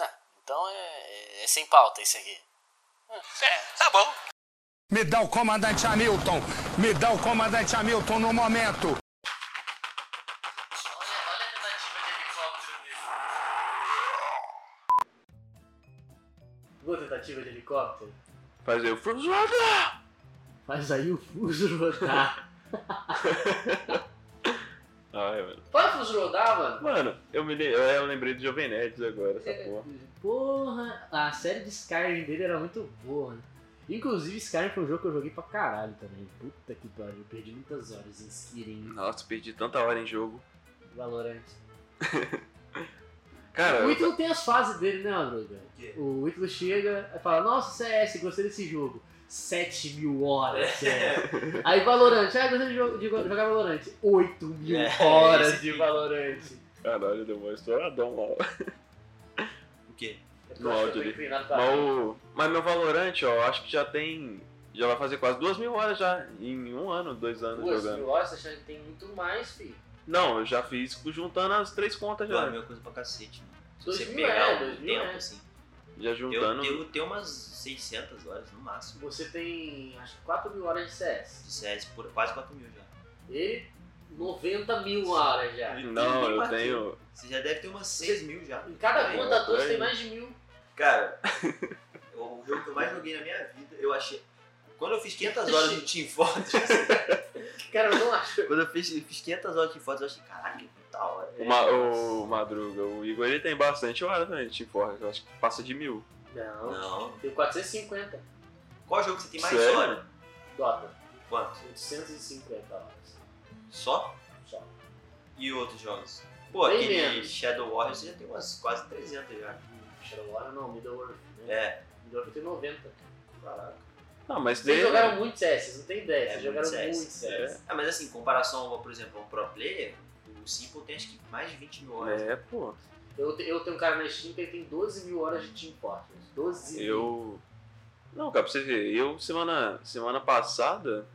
Ah, então é, é sem pauta esse aqui. É, tá bom. Me dá o comandante Hamilton! Me dá o comandante Hamilton no momento! Boa tentativa de helicóptero. Fazer o Frozen rodar! Faz aí o fuso rodar. Ai, mano. Pode o fuso rodar, mano? Mano, eu, me, eu lembrei do Jovem Nerds agora, essa É, porra. Porra, a série de Skyrim dele era muito boa, né? Inclusive, Skyrim foi um jogo que eu joguei pra caralho também. Puta que pariu, eu perdi muitas horas em Skyrim, Nossa, perdi tanta hora em jogo. Valorant. Cara, O eu, Ítalo tem as fases dele, né, Android? quê? O Ítalo chega e fala, nossa, CS, gostei desse jogo. 7 mil horas, CS. Aí Valorant, ah, gostei de, jo- de jogar Valorant. 8 mil É, horas esse de aqui. Valorant. caralho, deu uma estouradão lá. O quê? No áudio ali. Mas, o, mas meu Valorant, ó, eu acho que já tem. Já vai fazer quase duas mil horas já. Em um ano, dois anos Duas jogando. mil horas, você acha que tem muito mais, filho. Não, eu já fiz juntando as três contas é já. a mesma coisa pra cacete, mano. Se Dois você mil pegar é, o tempo, é. assim. Já juntando. eu tenho umas 600 horas no máximo Você tem, acho que 4 mil horas de CS. de CS, por quase 4 mil já. Ele, 90 mil horas já. Não, eu tenho. Você já deve ter umas 6 mil já. Em cada conta tua você tem mais de mil. Cara, o jogo que eu mais joguei na minha vida, eu achei. Quando eu fiz 500 horas de Team Fortress, Cara, eu não acho. quando eu fiz, fiz 500 horas de Team Fortress, eu achei, caraca, que da hora. O, Ma- o Madruga, o Igor, ele tem bastante hora também de Team Fortress. Eu acho que passa de mil. Não, Não. tem 450. Qual jogo que você tem mais Sério? hora? Dota, Quanto? 850 horas. Só? Só. E outros jogos? Pô, Bem aquele menos. Shadow Warriors você já tem umas quase 300 já. Shadow Warrior não, Middle-earth, né? É. Middle-earth tem 90. Caraca. Não, mas Vocês dele- jogaram muito CS, vocês não tem ideia, É, vocês muito jogaram CS. muito CS. Ah, mas assim, em comparação, ao, por exemplo, a um pro player, o Simple tem acho que mais de 20 mil horas. É, pô. Eu, eu tenho um cara na Steam que ele tem 12 mil horas de Team Fortress. 12 mil. Eu. Não, cara, pra você ver, eu semana, semana passada,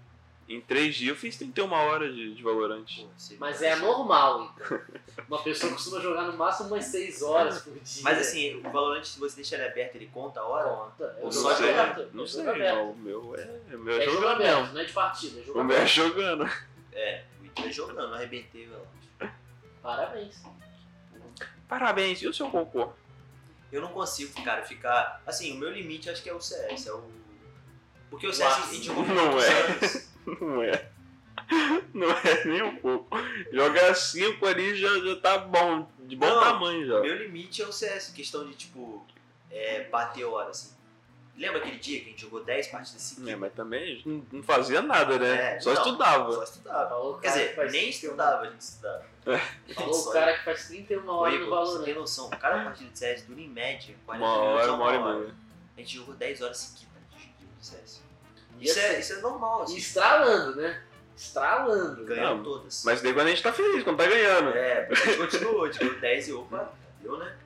em três dias, eu fiz 31 horas de, de Valorant. Pô, você Mas é anormal, então. Uma pessoa costuma jogar no máximo umas 6 horas por dia. Mas assim, o Valorant, se você deixar ele aberto, ele conta a hora? Conta. É Ou o só sei, aberto. não sei, não, o meu é, o meu é, É jogo jogando aberto, mesmo. não é de partida, é jogo O meu é jogando. É, o Ito é jogando, arrebentei o. Parabéns. Parabéns, e o seu cocô? Eu não consigo, cara, ficar. Assim, o meu limite acho que é o CS. É o. Porque o CS a gente jogou por Não é. Não é. Não é nem um pouco. Jogar 5 ali já, já tá bom, de bom Não, tamanho já. O meu limite é o CS, questão de, tipo, é, bater hora, assim. Lembra aquele dia que a gente jogou 10 partidas É, seguidas? mas também não- não fazia nada, né? É, Só não, estudava. Só estudava. Falou Quer que dizer, faz nem 31 estudava, a gente estudava. Falou o cara que faz 31 horas no você Valorant. tem noção, cada partida de CS dura em média 40 Uma minutos hora, a uma hora e meia. A gente jogou 10 horas seguidas de CS. Isso é, assim, isso é normal, assim. estralando, né? Estralando. Ganhamos Não, todas. Mas daí quando a gente tá feliz, quando tá ganhando. É, a gente continuou, deu 10 e opa, deu, né?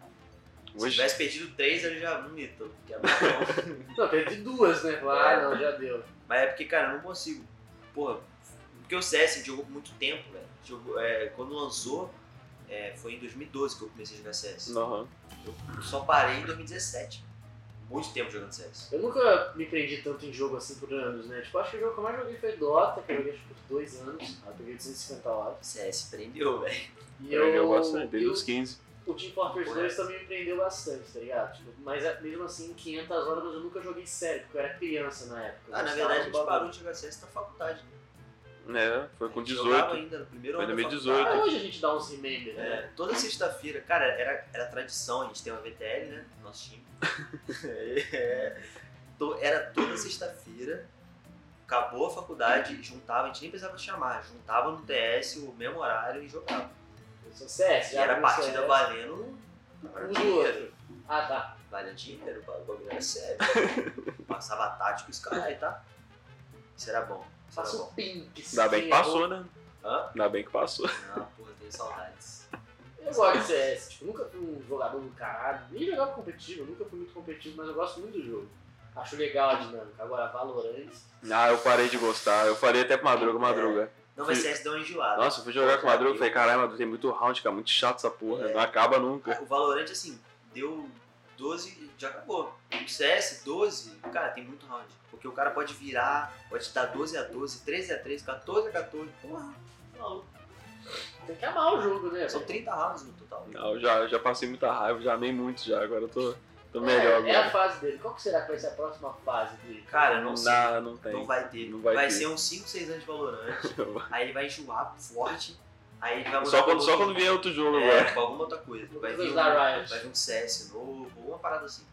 Se Hoje, tivesse perdido 3, ele já não mito. Que é. Não, perdi duas, né? Ah, É. não, já deu. Mas é porque, cara, eu não consigo. Porra, porque o CS a gente jogou por muito tempo, velho. Jogou- é, quando lançou, é, foi em 2012 que eu comecei a jogar CS. Não, Eu só parei em 2017. Muito tempo jogando CS. Eu nunca me prendi tanto em jogo assim por anos, né? Tipo, acho que o jogo que eu mais joguei foi Dota, que eu joguei por dois anos. Aí eu peguei 250 horas. CS prendeu, velho. E eu, eu, bastante, desde os 15. o Team Fortress Porra. 2 também me prendeu bastante, tá ligado? Tipo, mas é- mesmo assim, 500 horas eu nunca joguei sério, porque eu era criança na época. Ah, na verdade a gente parou de jogar CS na faculdade. Né? É, foi com A gente jogava 18. ainda no primeiro Foi ano da 2018. Ah, hoje a gente dá uns remember, né? É, toda sexta-feira, cara, era, era tradição, a gente tem uma VTL, né? Nosso time. É, era toda sexta-feira, acabou a faculdade, juntava, a gente nem precisava chamar, juntava no TS o mesmo horário e jogava. Eu sou CS, E era partida CS. valendo Um dinheiro. Ah, tá. Valendo dinheiro, o bagulho era sério. Passava tático os caras, tá? Isso era bom. Passa bom. o pink. Ainda bem que passou, né? Hã? Ainda bem que passou. Não, porra, tenho saudades. Eu gosto de CS, tipo, nunca fui um jogador do caralho, nem jogava competitivo, nunca fui muito competitivo, mas eu gosto muito do jogo. Acho legal a dinâmica. Agora, Valorant. Ah, eu parei de gostar. Eu falei até pro Madruga, Madruga. Não, mas CS deu uma enjoada. Nossa, eu fui jogar com o Madruga e falei, caralho, Madruga, tem muito round, cara, muito chato essa porra, É. não acaba nunca. O Valorant, assim, deu 12 e já acabou. O CS, 12, cara, tem muito round. Porque o cara pode virar, pode dar 12 a 12, 13 a 13, 14 a 14. Porra, maluco. Tem que amar o jogo, né? São 30 rounds no total. Não, eu já, já passei muita raiva, já amei muito já, agora eu tô, tô melhor é, é a agora. fase dele. Qual que será que vai ser a próxima fase dele? Cara, não Não, sei. dá, não tem. Não vai ter. Não vai vai ter. ser uns 5, 6 anos de Valorant. aí ele vai enjoar forte. Aí ele vai mudar Só quando, só quando vier outro jogo É, agora. pra alguma outra coisa. Vai vir, um, vai vir um CS novo, ou uma parada assim.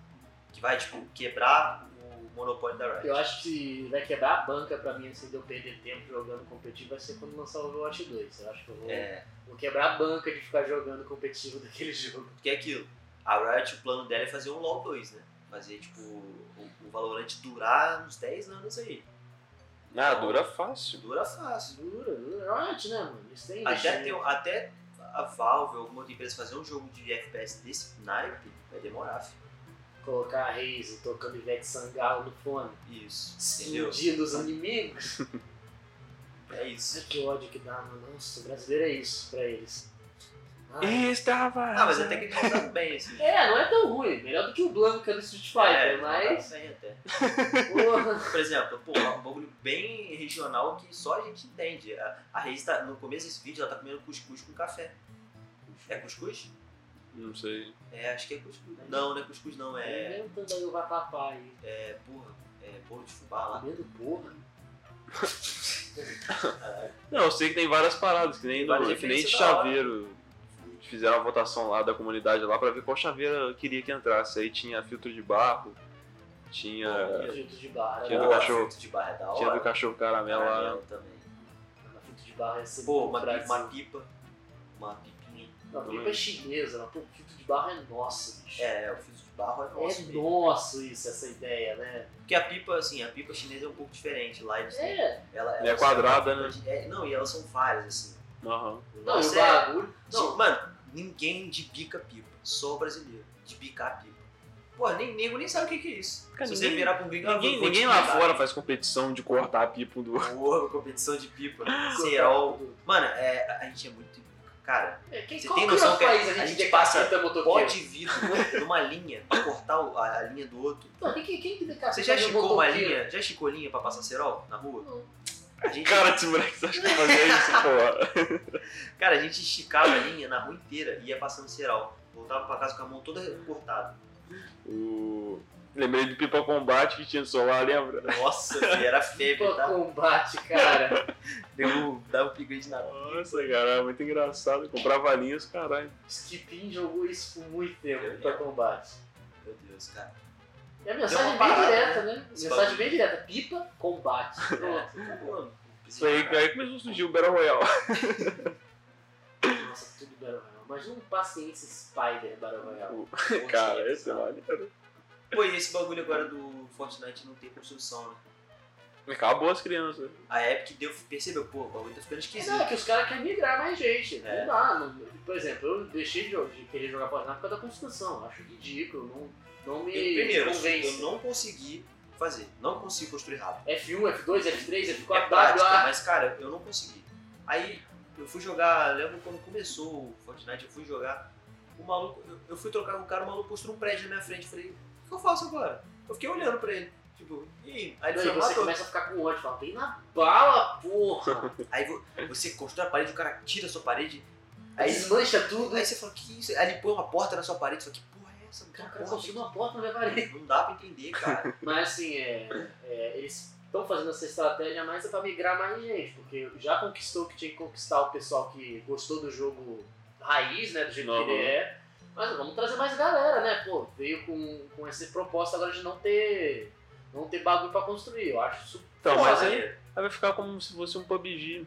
Que vai, tipo, quebrar o monopólio da Riot. Eu acho que vai quebrar a banca pra mim, assim, de eu perder tempo jogando competitivo, vai ser quando lançar o Overwatch 2. Eu acho que eu vou, É, vou quebrar a banca de ficar jogando competitivo daquele jogo. porque é aquilo. A Riot, o plano dela é fazer um LoL 2, né? Fazer, tipo, o, o Valorant durar uns 10 anos aí. Ah, dura fácil. Dura fácil. Dura, dura. Riot, né, mano? Eles têm Até, investimento. ter, um- até a Valve ou alguma outra empresa fazer um jogo de FPS desse naipe, vai demorar, filho. Colocar a Raze tocando Ivete Sangalo no fone. Isso. Explodindo os inimigos. É isso. Ai, que ódio que dá, mano. Nossa, o brasileiro é isso pra eles. Ai. Estava. Ah, mas até que ele tá bem, assim. É, não é tão ruim. Melhor do que o Blanca do Street Fighter, É, mas. tá bem até. Porra. Por exemplo, pô, é um bagulho bem regional que só a gente entende. A, a Reis tá, no começo desse vídeo, ela tá comendo cuscuz com café. É cuscuz? Não sei. É, acho que é cuscuz. Não, não é cuscuz não, é. Inventando aí o vatapá aí. É, porra, é bolo de fubá lá. Comendo porra. Não, eu sei que tem várias paradas, que nem, do, que nem de da hora. Fizeram a votação lá da comunidade lá pra ver qual chaveiro queria que entrasse. Aí tinha filtro de barro, tinha. Filtro de barra. Tinha do cachorro. filtro de barra é da Tinha do cachorro caramelo lá. Caramelo também. Na filtro de barra ia ser Pô, uma, uma pipa. Uma pipinha. Não, pipa é chinesa, mas pô, filtro de barra é nosso, bicho. É, o filtro de barro é nosso. é mesmo. nosso isso, essa ideia, né? Porque a pipa, assim, a pipa chinesa é um pouco diferente. Lá eles têm- É. ela, E é quadrada, uma né? de- é, não, e elas são várias, assim. Aham. Não, e o Nossa, é- bagulho. Não, Não, mano, ninguém de bica pipa. Só o brasileiro. De bicar pipa. Pô, nem nego nem sabe o que, que é isso. Cara, Se ninguém- você virar um gringo, Ninguém, te ninguém lá fora faz competição de cortar a pipa do outro. Porra, competição de pipa. Cerol. Mano, é, a gente é muito. Cara, É, quem, Você tem que é o noção que país a a gente, decapita passa pó de vidro numa linha pra cortar a, a linha do outro. Não, quem, quem, quem que decapita Você já esticou uma linha? Já esticou linha pra passar cerol na rua? Não. A gente, Cara você acha que fazia isso, porra? cara, a gente esticava a linha na rua inteira e ia passando cerol. Voltava pra casa com a mão toda cortada. O... Lembrei do Pipa Combate que tinha solar, lembra? Nossa, era febre, Pô, tá? combate, cara. Deu, dá um upgrade na Nossa, cara, é muito engraçado. Comprava linhas, caralho. Skipin jogou isso por muito tempo lembro. combate. Meu Deus, cara. A mensagem bem parada, direta, né? Mensagem bem direta. Pipa, combate. Pronto. Mano, Isso aí, aí começou a surgir o Battle Royale. Nossa, tudo Battle Royale. Imagina um paciência Spider Battle Royale. Cara, esse é maneiro. Pô, e esse bagulho agora do Fortnite não tem construção, né? Acabou as crianças. A Epic deu, percebeu, pô, o bagulho tá ficando É, esquisito. não, é que os caras querem migrar mais gente. É. Não dá. não- por exemplo, eu deixei de, de querer jogar Fortnite por causa da construção. Acho ridículo. Não, não me Eu, primeiro, convence. eu não consegui fazer. Não consigo construir rápido. F1, F2, F3, É F4, prática, WA. mas cara, eu não consegui. Aí eu fui jogar, lembro quando começou o Fortnite, eu fui jogar. O maluco, eu, eu fui trocar com o cara, o maluco construiu um prédio na minha frente. Falei, o que eu faço agora? Eu fiquei olhando pra ele. Tipo, e aí? Aí você matou. começa a ficar com ódio. Fala, vem na bala, porra. Aí vo- você constrói a parede, o cara tira a sua parede. Aí, Desmancha tudo. aí você fala, que isso? Aí ele põe uma porta na sua parede. Você fala, que porra é essa? Cara, cara porta construiu uma porta na minha parede. Não dá pra entender, cara. Mas assim, é, é, eles estão fazendo essa estratégia mais é pra migrar mais gente, porque já conquistou o que tinha que conquistar o pessoal que gostou do jogo raiz, né, do jeito que ele é. Mas vamos trazer mais galera, né? Pô, veio com, com essa proposta agora de não ter não ter bagulho pra construir. Eu acho isso Então, mas aí, aí vai ficar como se fosse um PUBG.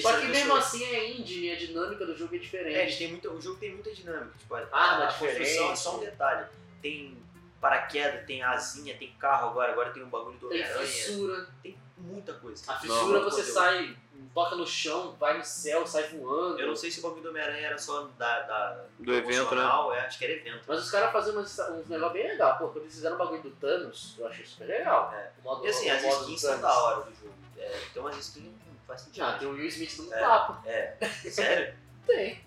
Só que mesmo assim é indie e a dinâmica do jogo é diferente. É, eles têm muita, o jogo tem muita dinâmica. Tipo, a, Arma a diferente. construção é só um detalhe. Tem paraquedas, tem asinha, tem carro agora, agora tem um bagulho do Tem fissura. Tem muita coisa. A fissura Não, você conteúdo. sai toca no chão, vai no céu, sai voando. Eu não sei se o bagulho do Homem-Aranha era só da, da Do evento, né? é, acho que era evento. Mas os caras fazem uns, uns negócios bem legal. Pô, quando eles fizeram o bagulho do Thanos, eu achei super legal. É. O modo, E assim, o as skins são da hora do jogo. É, tem umas skins que não faz sentido. Já, tem o Will Smith dando É. papo. É, sério? Tem.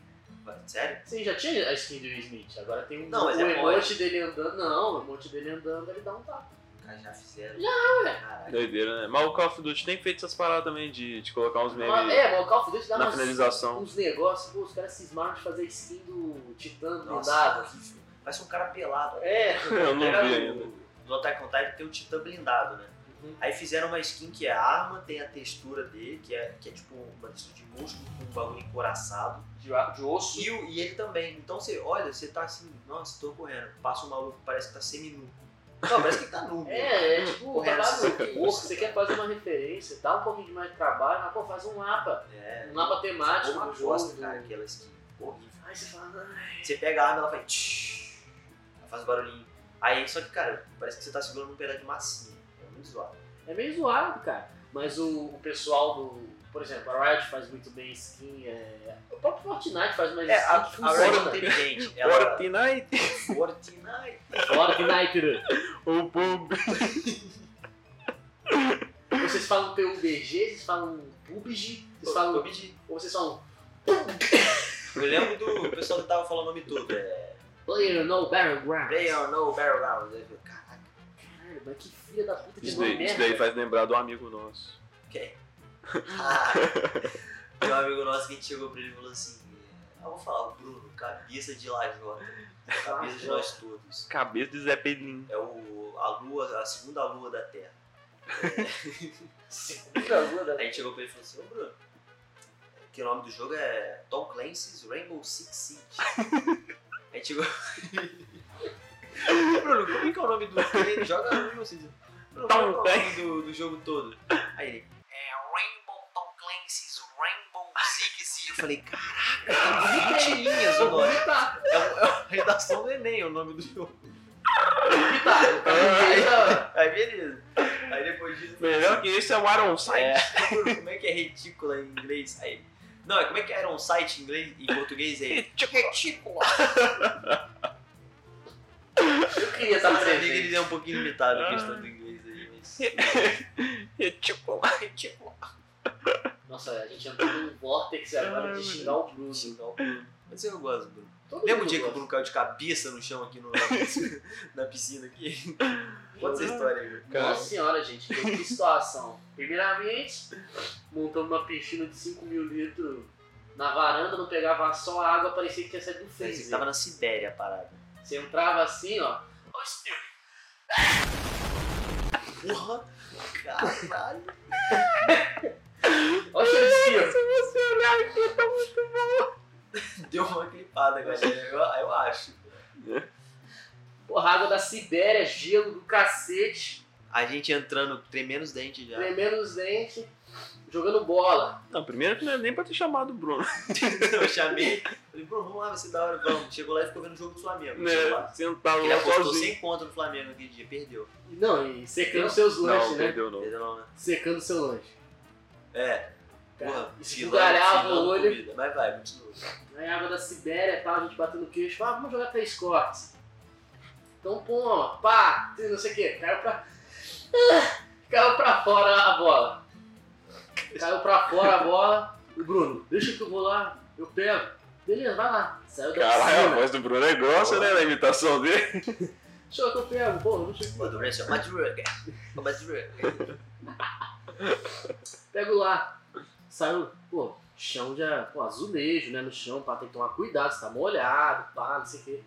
Sério? Sim, já tinha a skin do Will Smith. Agora tem um, Não, mas o é emote dele andando. Não, o emote dele andando, ele dá um tapa. Já fizeram. ué. Caralho. Doideira, né? Mas o Call of Duty tem feito essas paradas também de, de colocar uns memes Ah, é, mas o Call of Duty dá na umas- finalização. uns negócios. Pô, os caras cismaram de fazer skin do Titã blindado. horrível. Parece um cara pelado. É, Eu não vi no- ainda. No Attack on Titan tem o Titã blindado, né? Uhum. Aí fizeram uma skin que é arma, tem a textura dele, que é, que é tipo uma textura de músculo com um bagulho encoraçado. De, de osso. E, e ele também. Então você olha, você tá assim, nossa, tô correndo. Passa um maluco, parece que tá semi-nu. Não, parece que tá nu. É, é tipo, Correndo trabalho. Você quer fazer uma referência, dá um pouquinho de mais de trabalho, mas pô, faz um mapa. É. Um mapa temático Uma bosta, cara, aquela skin. Horrível. Aí você fala, ai. Você pega a arma ela faz. tsh, ela faz barulhinho. Aí, só que, cara, parece que você tá segurando um pedaço de massinha. É muito zoado. É meio zoado, cara. Mas o, o pessoal do. Por exemplo, a Riot faz muito bem skin. É... O próprio Fortnite faz mais É, skin a, que a Riot é inteligente. Ela. Fortnite, Fortnite. Fortnite. o pub. Vocês falam PUBG, vocês falam PUBG, vocês falam. PUBG. Ou vocês falam Eu lembro do pessoal que tava falando o nome todo. É. Player No Battleground. Player no Battleground. Eu falei, Caraca, Caralho, mas que filha da puta de Isso isso daí faz lembrar do amigo nosso. quem? Ah, tem um amigo nosso que a gente chegou pra ele e falou assim: ah, vou falar, o Bruno, cabeça de lajota. Cabeça de nós todos. Cabeça de Zé Pedrinho. É o, a lua, a segunda lua da Terra. Segunda lua da- Aí a gente chegou pra ele e falou assim, ô Bruno, que o nome do jogo é Tom Clancy's Rainbow Six Siege. Aí a gente chegou. Bruno, como é que é o nome do game? Joga Rainbow Six. Bruno, Tom qual é o nome do, do jogo todo? Aí ele. É Rainbow Tom Clancy's Rainbow Six Siege. Eu falei, caraca, tem 20 linhas o nome. Tá, É, é a redação do Enem o nome do jogo. tá. tá. Aí beleza. Aí depois disso. Melhor que esse é o Iron Sight. É, como é que é retícula em inglês? Aí, não, é como é que era um site em inglês em português aí? Retícula. Eu queria estar vi que presente. ele é um pouquinho limitado a questão do inglês aí, mas. Retícula. Retícula. Nossa, a gente entrou num vórtex agora de xingar o Bruno. Xingar o Bruno. Mas eu gosto do Bruno. Todo Lembra o dia que o gosta. Bruno caiu de cabeça no chão aqui no, na piscina aqui? Conta essa história aí, cara. Nossa senhora, gente, que situação. Primeiramente, montamos uma piscina de 5 mil litros na varanda, não pegava só água, parecia que tinha saído do Parecia freezer. tava na Sibéria a parada. Você entrava assim, ó. O Spirit. Porra! Caralho! Ó, o cheiro de Spirit. Deu uma clipada, galera. Eu, eu acho. Porra, água da Sibéria, gelo do cacete, A gente entrando, tremendo os dentes já. tremendo os dentes, jogando bola. Não, primeiro que não é nem pra ter chamado o Bruno. eu chamei, falei, Bruno, vamos lá, vai ser da hora, vamos. Chegou lá e ficou vendo o jogo do Flamengo. Né? lá. Sentado Ele lá apostou sozinho. sem contra no Flamengo aquele dia, perdeu. Não, e secando seus lanches, Não, né? perdeu não. Perdeu não, né? Secando seu lanche. É, porra, esbugalhava o olho. comida. Mas vai, continua. Água da Sibéria e tal, a gente batendo o queixo, ah, vamos jogar três cortes. Então, pô, pá, não sei o que, caiu pra. Ah, caiu pra fora a bola. Caiu pra fora a bola. O Bruno, deixa que eu vou lá, eu pego. Beleza, vai lá. Saiu da Caralho, a piscina. voz do Bruno é grossa, né? Na imitação dele. Deixa eu que eu pego, porra, Pô, eu do Brasil, Madruga. Madruga. Pego lá. Saiu, pô, chão já, pô, azulejo, né, no chão, pá, tem que tomar cuidado, se tá molhado, pá, não sei o quê.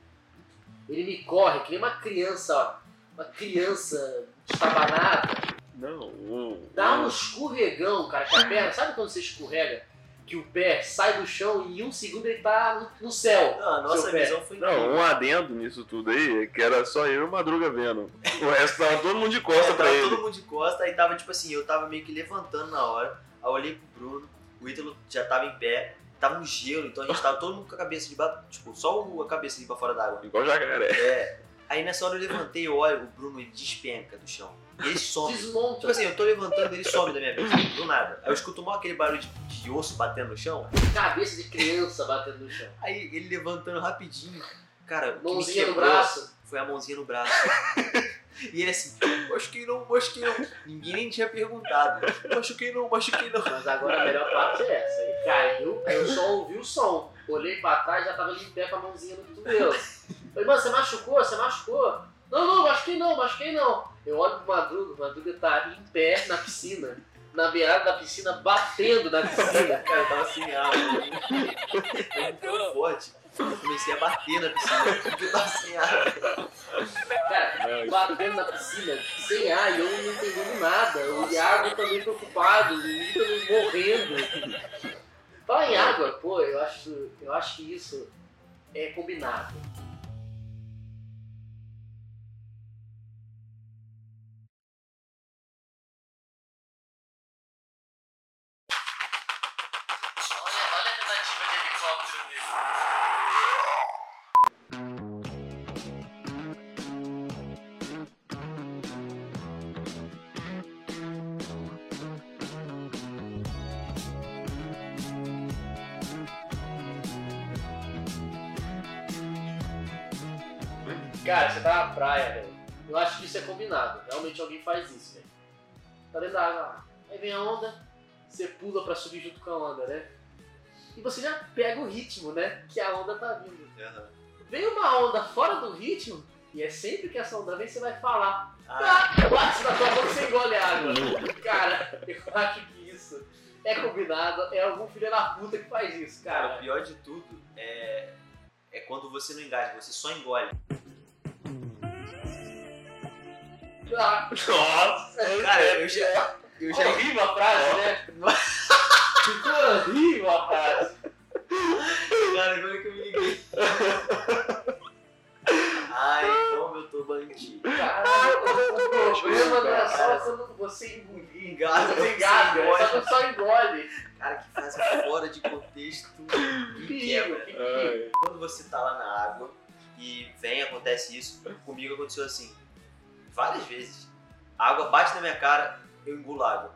Ele me corre, que nem uma criança, ó, uma criança estabanada, Não, dá um escorregão, cara, que a perna, sabe quando você escorrega? Que o pé sai do chão e em um segundo ele tá no, céu. Não, a nossa visão foi Não, incrível. um adendo nisso tudo aí, é que era só eu e o Madruga vendo. O resto tava todo mundo de costa É, pra tava ele. todo mundo de costa, aí tava tipo assim, eu tava meio que levantando na hora, aí eu olhei pro Bruno, o Ítalo já tava em pé, tava um gelo, então a gente tava todo mundo com a cabeça de baixo, tipo, só a cabeça ali pra fora d'água. Igual jacaré. É. Aí Aí nessa hora eu levantei e olho, o Bruno ele despenca do chão. E ele some. Desmonta. Tipo assim, eu tô levantando ele some da minha vista. Do nada. Aí eu escuto mal aquele barulho de, de osso batendo no chão. Cabeça de criança batendo no chão. Aí ele levantando rapidinho. Cara, o que Mãozinha no braço. Foi a mãozinha no braço. e ele assim, machuquei não, machuquei não. Ninguém nem tinha perguntado. Machuquei não, machuquei não. Mas agora a melhor parte é essa. Ele caiu, eu só ouvi o som. Olhei pra trás já tava em pé com a mãozinha no cotovelo. Falei, mano, você machucou? Você machucou? Não, não, machuquei não, machuquei não. Eu olho pro Madruga, o Madruga tá em pé na piscina. Na beirada da piscina, batendo na piscina. Cara, eu tava sem ar. Foi tão forte. Eu comecei a bater na piscina porque eu tava sem ar. Cara, batendo na piscina, sem ar, e eu não entendendo nada. O Iago também preocupado, o Ítalo morrendo. Fala em água, pô, eu acho, eu acho que isso é combinado. Cara, você tá na praia, velho. Eu acho que isso é combinado. Realmente alguém faz isso, velho. Tá dentro da água lá. Aí vem a onda, você pula pra subir junto com a onda, né? E você já pega o ritmo, né? Que a onda tá vindo. Vem uma onda fora do ritmo, e é sempre que essa onda vem, você vai falar. Ah, Ah, bate na tua boca e você engole a água. Cara, eu acho que isso é combinado. É algum filho da puta que faz isso, cara, o cara. pior de tudo é, é quando você não engaja, você só engole. Ah, Nossa! Cara, eu já. Eu já horrível a frase, né? Ficou horrível a frase. Cara, agora que eu me liguei. Ai, como eu tô bandido. Caralho, o problema não é só quando você engolir. Engasga, Você engasga, você é só quando só engole. Cara, que frase fora de contexto. Me Perigo, quebra. que perigo. Quando você tá lá na água e vem, acontece isso, comigo aconteceu assim. Várias vezes. A água bate na minha cara, eu engulo água.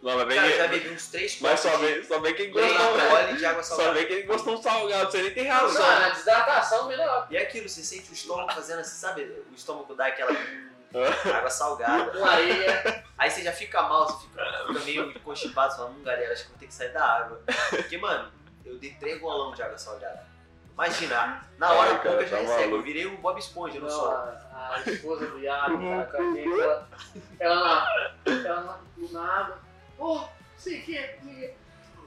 Não, mas bem Cara, eu já que- bebi uns 3, Mas 4 só vem, só vem quem gostou né? de água Só salgada. vem quem gostou um salgado, você nem tem razão. Não, na desidratação melhor. E é aquilo, você sente o estômago fazendo assim, sabe? O estômago dá aquela água salgada. Com areia. Aí você já fica mal, você fica, fica meio constipado, você fala, hum, galera, acho que vou ter que sair da água. Porque, mano, eu dei três golão de água salgada. Imagina, na hora Ai, cara, já tá é seca, eu virei o Bob Esponja no Não, sol. a, a esposa do Iago, cara, com a gente, ela, ela lá, ela lá na água. Ô, sei que, sei que.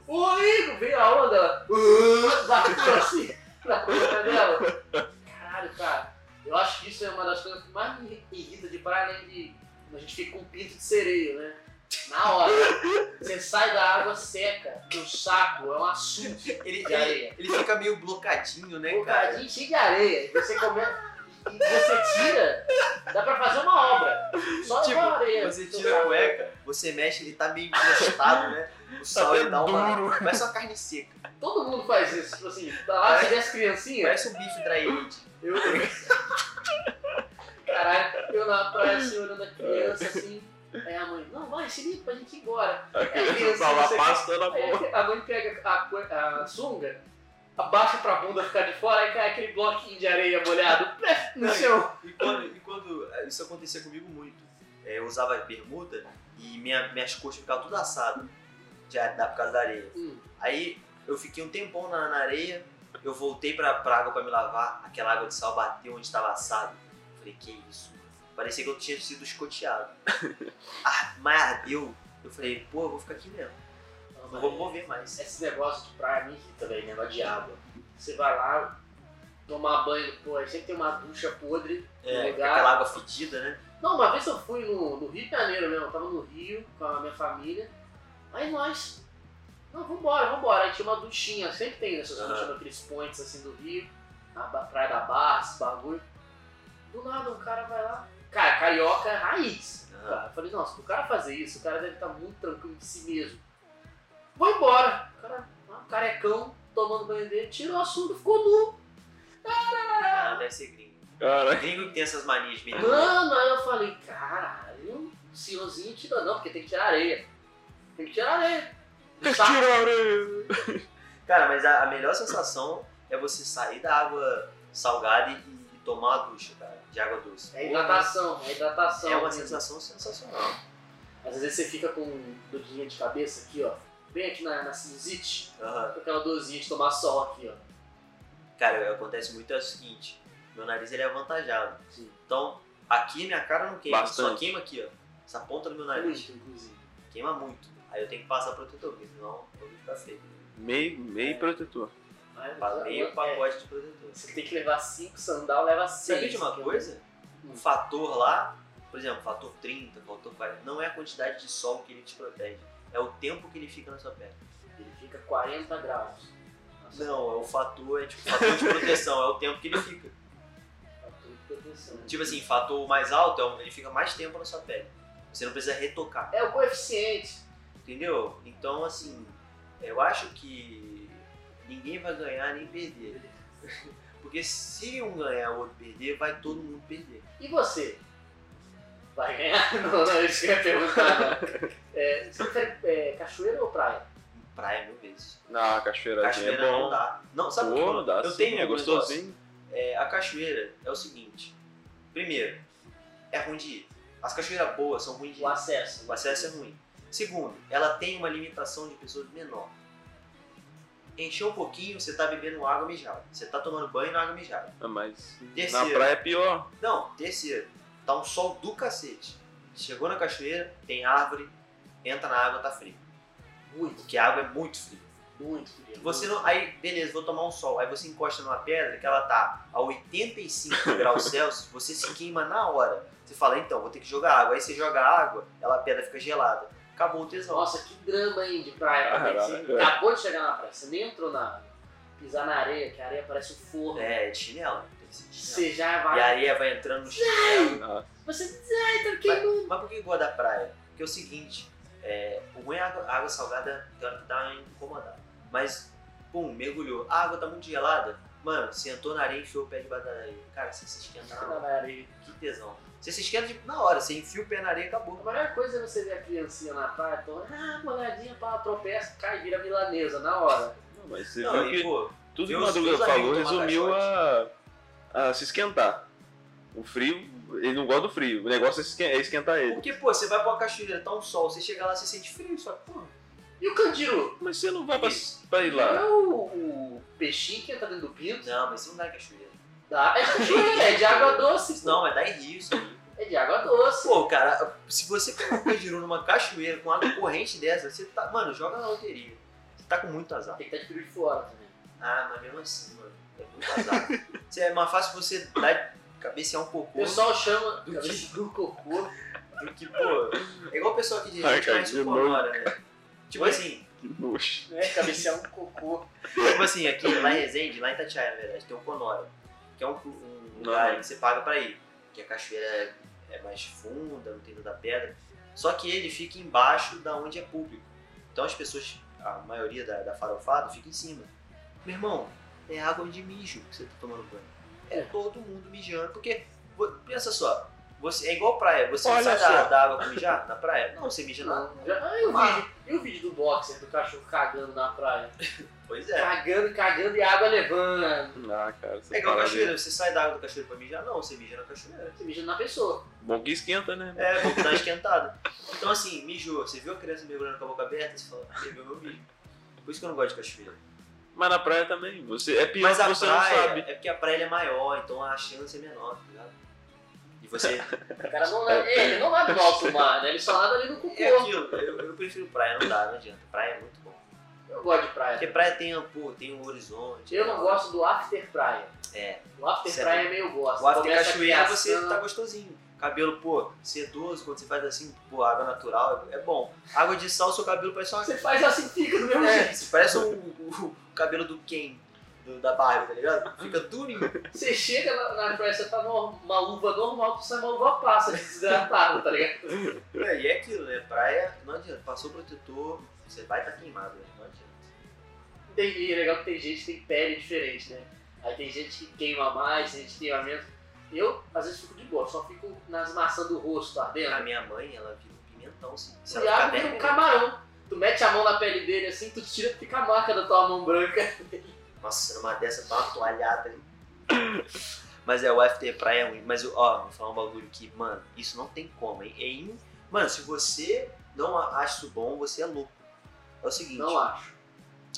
Ô, Igor, veio a onda, ela. "Uh", bateu assim na boca dela. Caralho, cara, eu acho que isso é uma das coisas que mais me irrita de praia, além de quando a gente fica com um pinto de sereio, né? Na hora, você sai da água seca, do saco, é um assunto Ele, de areia. ele fica meio blocadinho, né, Um cara? bocadinho cheio de areia. E você começa. E você tira, dá pra fazer uma obra. Só Tipo, com a areia. você tira a cueca, você mexe, ele tá meio encostado, né? O sal ele dá uma. Parece uma carne seca. Todo mundo faz isso. Tipo assim, tá lá, você vê as criancinhas. Parece um bife dry age. Eu. Caralho, eu na praia assim, olhando a criança assim. Aí a mãe, não, vai, se limpa pra gente ir embora. A criança tá lá a boca. A mãe pega a, a sunga, abaixa pra bunda ficar de fora, aí cai aquele bloquinho de areia molhado plef, no chão. E quando, e quando eh, isso acontecia comigo muito, eh, eu usava bermuda e minha, minhas coxas ficavam tudo assadas de, a- da- por causa da areia. Hum. Aí eu fiquei um tempão na, na areia, eu voltei pra, pra água pra me lavar, aquela água de sal bateu onde estava assado. Falei, que isso? Parecia que eu tinha sido escoteado. ah, mas ardeu. Eu falei, pô, eu vou ficar aqui mesmo. Não vou mover mais. Esse negócio de praia me irrita, velho, negócio de água. Você vai lá, tomar banho, pô, aí sempre tem uma ducha podre no É, com lugar. aquela água fedida, né? Não, uma vez eu fui no, no Rio de Janeiro mesmo, eu tava no Rio com a minha família. Aí nós, não, vambora, vambora. Aí tinha uma duchinha, sempre tem essas Aham. duchas naqueles points assim do Rio, na Praia da Barra, esse bagulho. Do nada um cara vai lá, cara, carioca é raiz. Cara, eu falei, nossa, o cara fazer isso, o cara deve estar muito tranquilo de si mesmo. Vou embora. O cara, ah, carecão, tomando banho dele, tirou a sunga, ficou nu. Ah, deve ser gringo. Cara, Gringo que tem essas manias de Mano, aí eu falei, caralho, o senhorzinho tira não, porque tem que tirar areia. Tem que tirar areia. que Saco. tirar Cara, mas a, a melhor sensação é você sair da água salgada e, e tomar uma ducha, cara, de água doce. É hidratação, é hidratação. É uma mesmo. sensação sensacional. Às vezes você fica com dorzinha de cabeça aqui, ó. Bem aqui na, na sinusite, Aham. com aquela dorzinha de tomar sol aqui, ó. Cara, acontece muito é o seguinte, meu nariz ele é avantajado. Sim. Então, aqui minha cara não queima, só Bastante. queima aqui, ó. Essa ponta do meu nariz Muito, inclusive. queima muito. Aí eu tenho que passar protetor, porque senão eu vou ficar feio. Meio, meio protetor. Mas, Meio é, pacote de protetor. Você tem que levar 5 sandal, leva 6. Sabia de uma coisa? Um fator lá, por exemplo, fator 30, fator 40, não é a quantidade de sol que ele te protege, é o tempo que ele fica na sua pele. Ele fica 40 graus. Nossa, Não, é o fator, é tipo fator de proteção, é o tempo que ele fica. fator de proteção. Tipo assim, fator mais alto, é ele fica mais tempo na sua pele. Você não precisa retocar, É o coeficiente. entendeu? Então, assim, eu acho que ninguém vai ganhar nem perder. Porque se um ganhar, o outro perder, vai todo mundo perder. E você? Vai ganhar? Não, não, isso que eu ia perguntar. não. É, você prefere é, cachoeira ou praia? Praia mil vezes. Cachoeiradinha Cachoeira é não bom. dá. Não, sabe Pô, não dá Eu sim, tenho é gostosinho. É, a cachoeira é o seguinte. Primeiro, é ruim de ir. As cachoeiras boas são ruins de ir. O acesso. O acesso é ruim. Segundo, ela tem uma limitação de pessoas menor. Encheu um pouquinho, você tá bebendo água mijada. Você tá tomando banho na água mijada. Ah, Mas na Terceiro. praia é pior. Não, terceiro, tá um sol do cacete. Chegou na cachoeira, tem árvore, entra na água, tá frio. Muito, Porque a água é muito fria. muito frio. Você não. Aí, beleza, vou tomar um sol. Aí você encosta numa pedra que ela tá a 85 graus Celsius, você se queima na hora. Você fala, então, vou ter que jogar água. Aí você joga água, ela, a pedra fica gelada. Acabou o tesão. Nossa, que drama, hein, de praia. também. Você Caralho. acabou de chegar na praia, você nem entrou na. Pisar na areia, que a areia parece um forno. É, de chinelo. Tem que ser de chinelo. Você já E a vai. areia vai entrando no chinelo. Você. Ai, tá queimando. Mas por que eu gosto da praia? Porque é o seguinte, é, o ruim é a água, a água salgada tem hora que dá uma incomodada. Mas, pum, mergulhou. A água tá muito gelada. Mano, sentou na areia e enfiou o pé debaixo da areia. Cara, você se hora. Na areia. Que tesão. Você se esquenta tipo, na hora, você enfia o pé na areia e acabou. A melhor coisa é você ver a criancinha na praia, então, ah, molhadinha, pá, tropeça, cai, vira milanesa na hora. Não, mas você Não, viu que pô, tudo que o Madruga falou resumiu a, a se esquentar. O frio, ele não gosta do frio. O negócio é é esquentar ele. porque, pô, você vai pra uma cachoeira, tá um sol, você chega lá, você sente frio, só que, pô, E o candiru? Mas você não vai pra, pra ir Não lá. é o, o peixinho que entra dentro do pinto? não, mas isso não dá cachoeira. Dá. É de cachoeira, é de água doce. Não, mas dá em rio isso aí. É de água doce. Pô, cara, se você um canjiru numa cachoeira com água corrente dessa, você tá. Mano, joga na loteria. Você tá com muito azar. Tem que estar de peru de fora também. Ah, mas mesmo assim, mano, é muito azar. Você- é mais fácil você dar cabecear um O cocô pessoal chama Do cabeça do cocô. do que, pô. É igual o pessoal aqui de Ai, gente o Conora, né? Tipo Oi? assim, Que nojo. né? Cabecear um cocô. tipo assim, aqui lá em Resende, lá em Itatiaia, na verdade, tem o Conora. Que é um, um lugar que você paga pra ir. Que a cachoeira é, é mais funda, não tem tanta pedra. Só que ele fica embaixo da onde é público. Então as pessoas, a maioria da, da farofada, fica em cima. Meu irmão, é água de mijo que você tá tomando banho. É todo mundo mijando, porque, pensa só, você, é igual praia, você Olha sai da, da água pra mijar na praia? Não, você mija na... Não, já- Ah, e o Ah. vídeo? E o vídeo do boxer, do cachorro cagando na praia? Pois é. Cagando, cagando e água levando. Ah, cara. É igual a cachoeira, você sai da água da cachoeira pra mijar? Não, você mija na cachoeira. Você mija na pessoa. Bom que esquenta, né? É, vou dar esquentada. Então assim, mijou, você viu a criança mergulhando com a boca aberta, você fala, ah, bebeu meu mijo. Por isso que eu não gosto de cachoeira. Mas na praia também. Você, é pior Mas que a você praia não sabe. é porque a praia é maior, então a chance é menor, tá ligado? E você. O cara não, é, ele não nada no alto mar, né? Ele só nada ali no cocô. É aquilo, eu, eu prefiro praia, não dá, não adianta. Praia é muito bom. Eu gosto de praia. Porque praia tem, pô, tem um horizonte. Eu não gosto do after praia. É. O after Certo. praia é meio gosto. O after Começa cachoeira você tá gostosinho. Cabelo, pô, sedoso, quando você faz assim, pô, água natural, é bom. Água de sal, seu cabelo parece uma Você faz assim, fica do mesmo É, jeito. parece o, o- o cabelo do Ken, do- da Barbie, tá ligado? Fica durinho. Você chega na, na praia, você tá numa luva normal, tu sai uma luva passa de desidratado, tá ligado? É, e é aquilo, né? Praia, não adianta. Passou o protetor, você vai estar queimado, né? Não adianta. E é legal que tem gente que tem pele diferente, né? Aí tem gente que queima mais, tem gente que queima menos. Eu, às vezes, fico de boa, só fico nas maçãs do rosto A ardendo. minha mãe, ela vira um pimentão, assim. Se O ela ficar um camarão. Tu mete a mão na pele dele assim, tu tira, fica a marca da tua mão branca. Nossa, numa dessa tá uma toalhada ali. Mas é, o FT Praia é ruim. Mas, ó, vou falar um bagulho que, mano, isso não tem como, hein? É in... Mano, se você não acha isso bom, você é louco. É o seguinte, Não acho.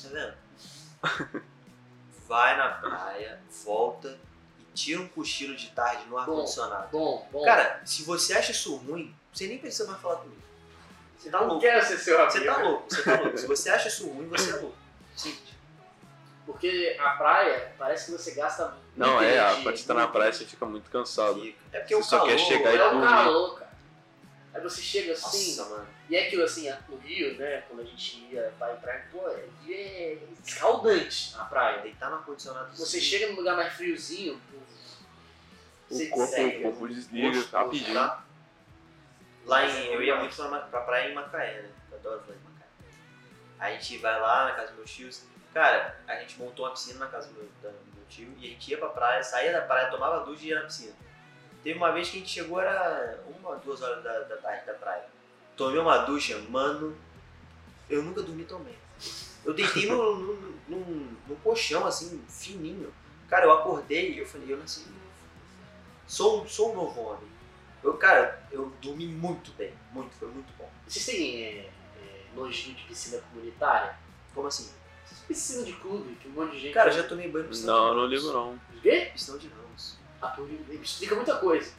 tá vendo? Vai na praia, volta e tira um cochilo de tarde no ar-condicionado. Bom, bom. Cara, se você acha isso ruim, você nem precisa mais falar comigo. Você tá não louco. quero ser seu amigo. Você tá louco, você tá louco. Se você acha isso ruim, você é louco. Simples. Porque a praia parece que você gasta Não, é, a- quando você tá na praia você fica muito cansado. Fica. É porque Você o só calor... quer chegar e É o calor, cara. Aí você chega assim, Nossa, mano. e é aquilo assim, no Rio, né, quando a gente ia pra praia, pô, é, é escaldante a praia. Deitar no ar-condicionado... Você assim, chega num lugar mais friozinho, pô, O você corpo, seca. o corpo desliga gostoso, rapidinho. tá? Lá em... Eu ia muito pra, pra praia em Macaé, né? Eu adoro praia em Macaé. Aí a gente vai lá na casa dos meus tios. Cara, a gente montou uma piscina na casa do meu, do meu tio e a gente ia pra praia, saía da praia, tomava ducha e ia na piscina. Teve uma vez que a gente chegou, era uma, duas horas da, da tarde da praia. Tomei uma ducha, mano, eu nunca dormi tão bem. Eu deitei no, no, num- num colchão, assim, fininho. Cara, eu acordei e eu falei, eu nasci novo. Sou, um- sou um novo homem. Eu, cara, eu dormi muito bem, muito, foi muito bom. Vocês têm é, é, nojinho de piscina comunitária? Como assim? Piscina de clube, que um monte de gente. Cara, eu já tomei banho no piscina Não, de não ligo não. O quê? Piscina de Ramos. Pô, explica muita coisa.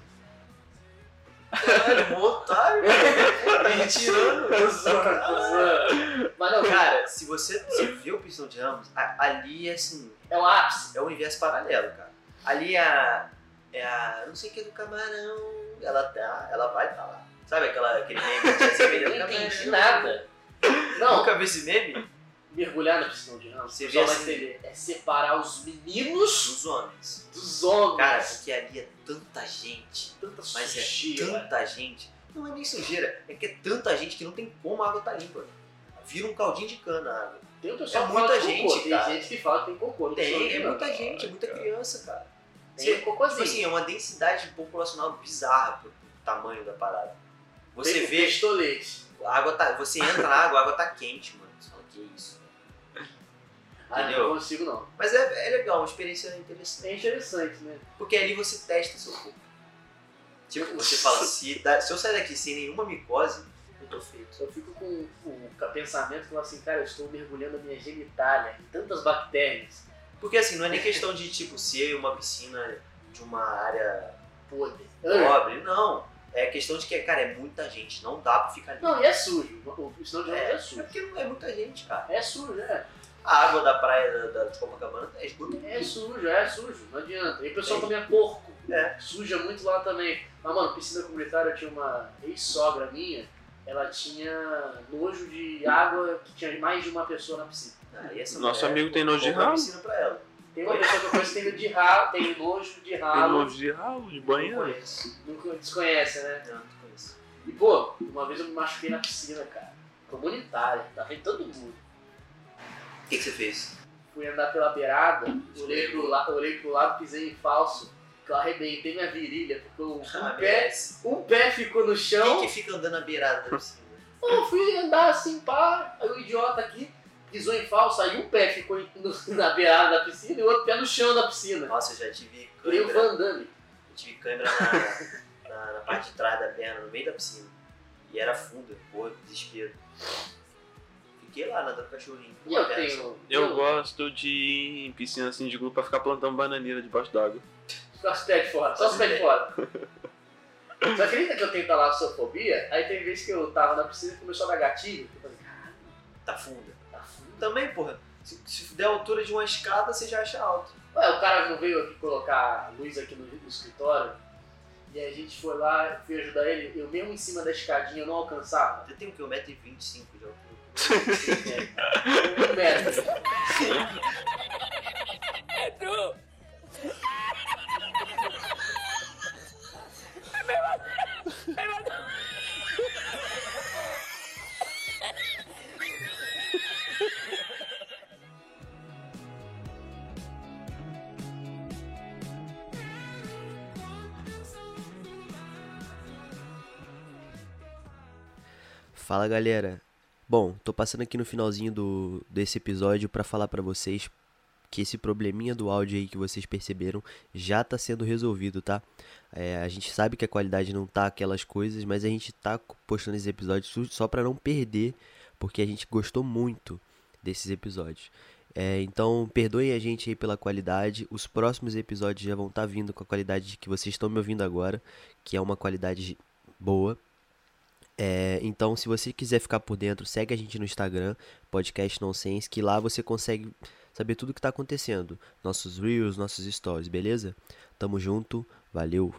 Caralho, mó otário. Tá me tirando. Zoando. Mas não, cara, se você, você vê o Piscina de Ramos, a- ali é assim, é um ápice. é um universo paralelo, cara. Ali é a. É a. Não sei o que do camarão. Ela tá. Ela vai estar lá. Sabe aquela, aquele meme que tinha Eu do não entendi nada. Não, Nunca vi esse meme? Mergulhar na piscina de ramos, Você vê assim-. É separar os meninos Dos homens. dos homens. Cara, porque ali é tanta gente. tanta Mas é sujeira. tanta gente. Não é nem sujeira, é que é tanta gente que não tem como a água tá limpa. Vira um caldinho de cana a água. Tem o pessoal É que fala muita gente, cocô. Tem cara. gente que fala que tem cocô. Tem, de é muita gente, é muita criança, cara. Tem Você- cocôzinho. Tipo assim, é uma densidade populacional bizarra pro, pro tamanho da parada. Você Tem vê, pistolete. a água tá. Você entra na água, a água tá quente, mano. Você fala, que isso? Ah, Entendeu? não consigo não. Mas é, é legal, uma experiência interessante. É interessante, né? Porque ali você testa seu corpo. Tipo, você fala, se, dá- se eu sair daqui sem nenhuma micose, eu tô feito. Eu fico com o pensamento que assim, cara, eu estou mergulhando a minha genitália em tantas bactérias. Porque assim, não é nem questão de tipo ser uma piscina de uma área Podre. pobre, não. É questão de que, cara, é muita gente, não dá pra ficar ali. Não, e é sujo. O piscina de é, é, é sujo. porque não é muita gente, cara. É sujo, é. A água da praia da, da de Copacabana é esgoto. É sujo, é sujo. Não adianta. E o pessoal Tem. também é porco. É. Suja muito lá também. Mas, mano, piscina comunitária tinha uma ex-sogra minha. Ela tinha nojo de água que tinha mais de uma pessoa na piscina. Ah, e essa Nosso amigo tem nojo de ralo. piscina pra ela. Tem uma pessoa que eu conheço que tem, de ralo, tem nojo de Tem ralo. nojo de ralo, de Não banheiro. conheço. Nunca desconhece, né? Não, não conheço. E, pô, uma vez eu me machuquei na piscina, cara. Comunitária. Tá vendo todo mundo. O que, que você fez? Fui andar pela beirada, olhei pro, la olhei pro lado, pisei em falso. Que eu arrebentei minha virilha. Ficou um, Ah, pé, um pé ficou no chão. Quem que fica andando na beirada da piscina? Eu fui andar assim, pá, aí o idiota aqui pisou em falso, aí um pé ficou no- na beirada da piscina e o outro pé no chão da piscina. Nossa, eu já tive Virei o câimbra. Van Damme. Eu tive câimbra na, na, na parte de trás da perna, no meio da piscina. E era funda, pô, desespero. Fiquei lá com cachorrinho. E eu tenho. Eu gosto de ir em piscina assim de grupo pra ficar plantando bananeira debaixo d'água. Só os pés de fora, só os pés de fora. Você acredita que eu tenho talassofobia? Aí tem vezes que eu tava na piscina e começou a dar gatilho. Eu falei, caralho, Tá funda. tá fundo. Também, porra, se, se der a altura de uma escada, você já acha alto. Ué, o cara não veio aqui colocar luz aqui no, no escritório. E aí a gente foi lá, fui ajudar ele. Eu mesmo em cima da escadinha eu não alcançava. Você tem o quê? 1,25m de altura. É true. Me mató. Me mató. Fala galera, Bom, tô passando aqui no finalzinho do, desse episódio pra falar pra vocês que esse probleminha do áudio aí que vocês perceberam já tá sendo resolvido, tá? É, a gente sabe que a qualidade não tá aquelas coisas, mas a gente tá postando esses episódios só pra não perder, porque a gente gostou muito desses episódios. É, então, perdoem a gente aí pela qualidade. Os próximos episódios já vão estar tá vindo com a qualidade que vocês estão me ouvindo agora, que é uma qualidade boa. É, então, se você quiser ficar por dentro, segue a gente no Instagram, Podcast Nonsense, que lá você consegue saber tudo o que está acontecendo. Nossos reels, nossos stories, beleza? Tamo junto, valeu!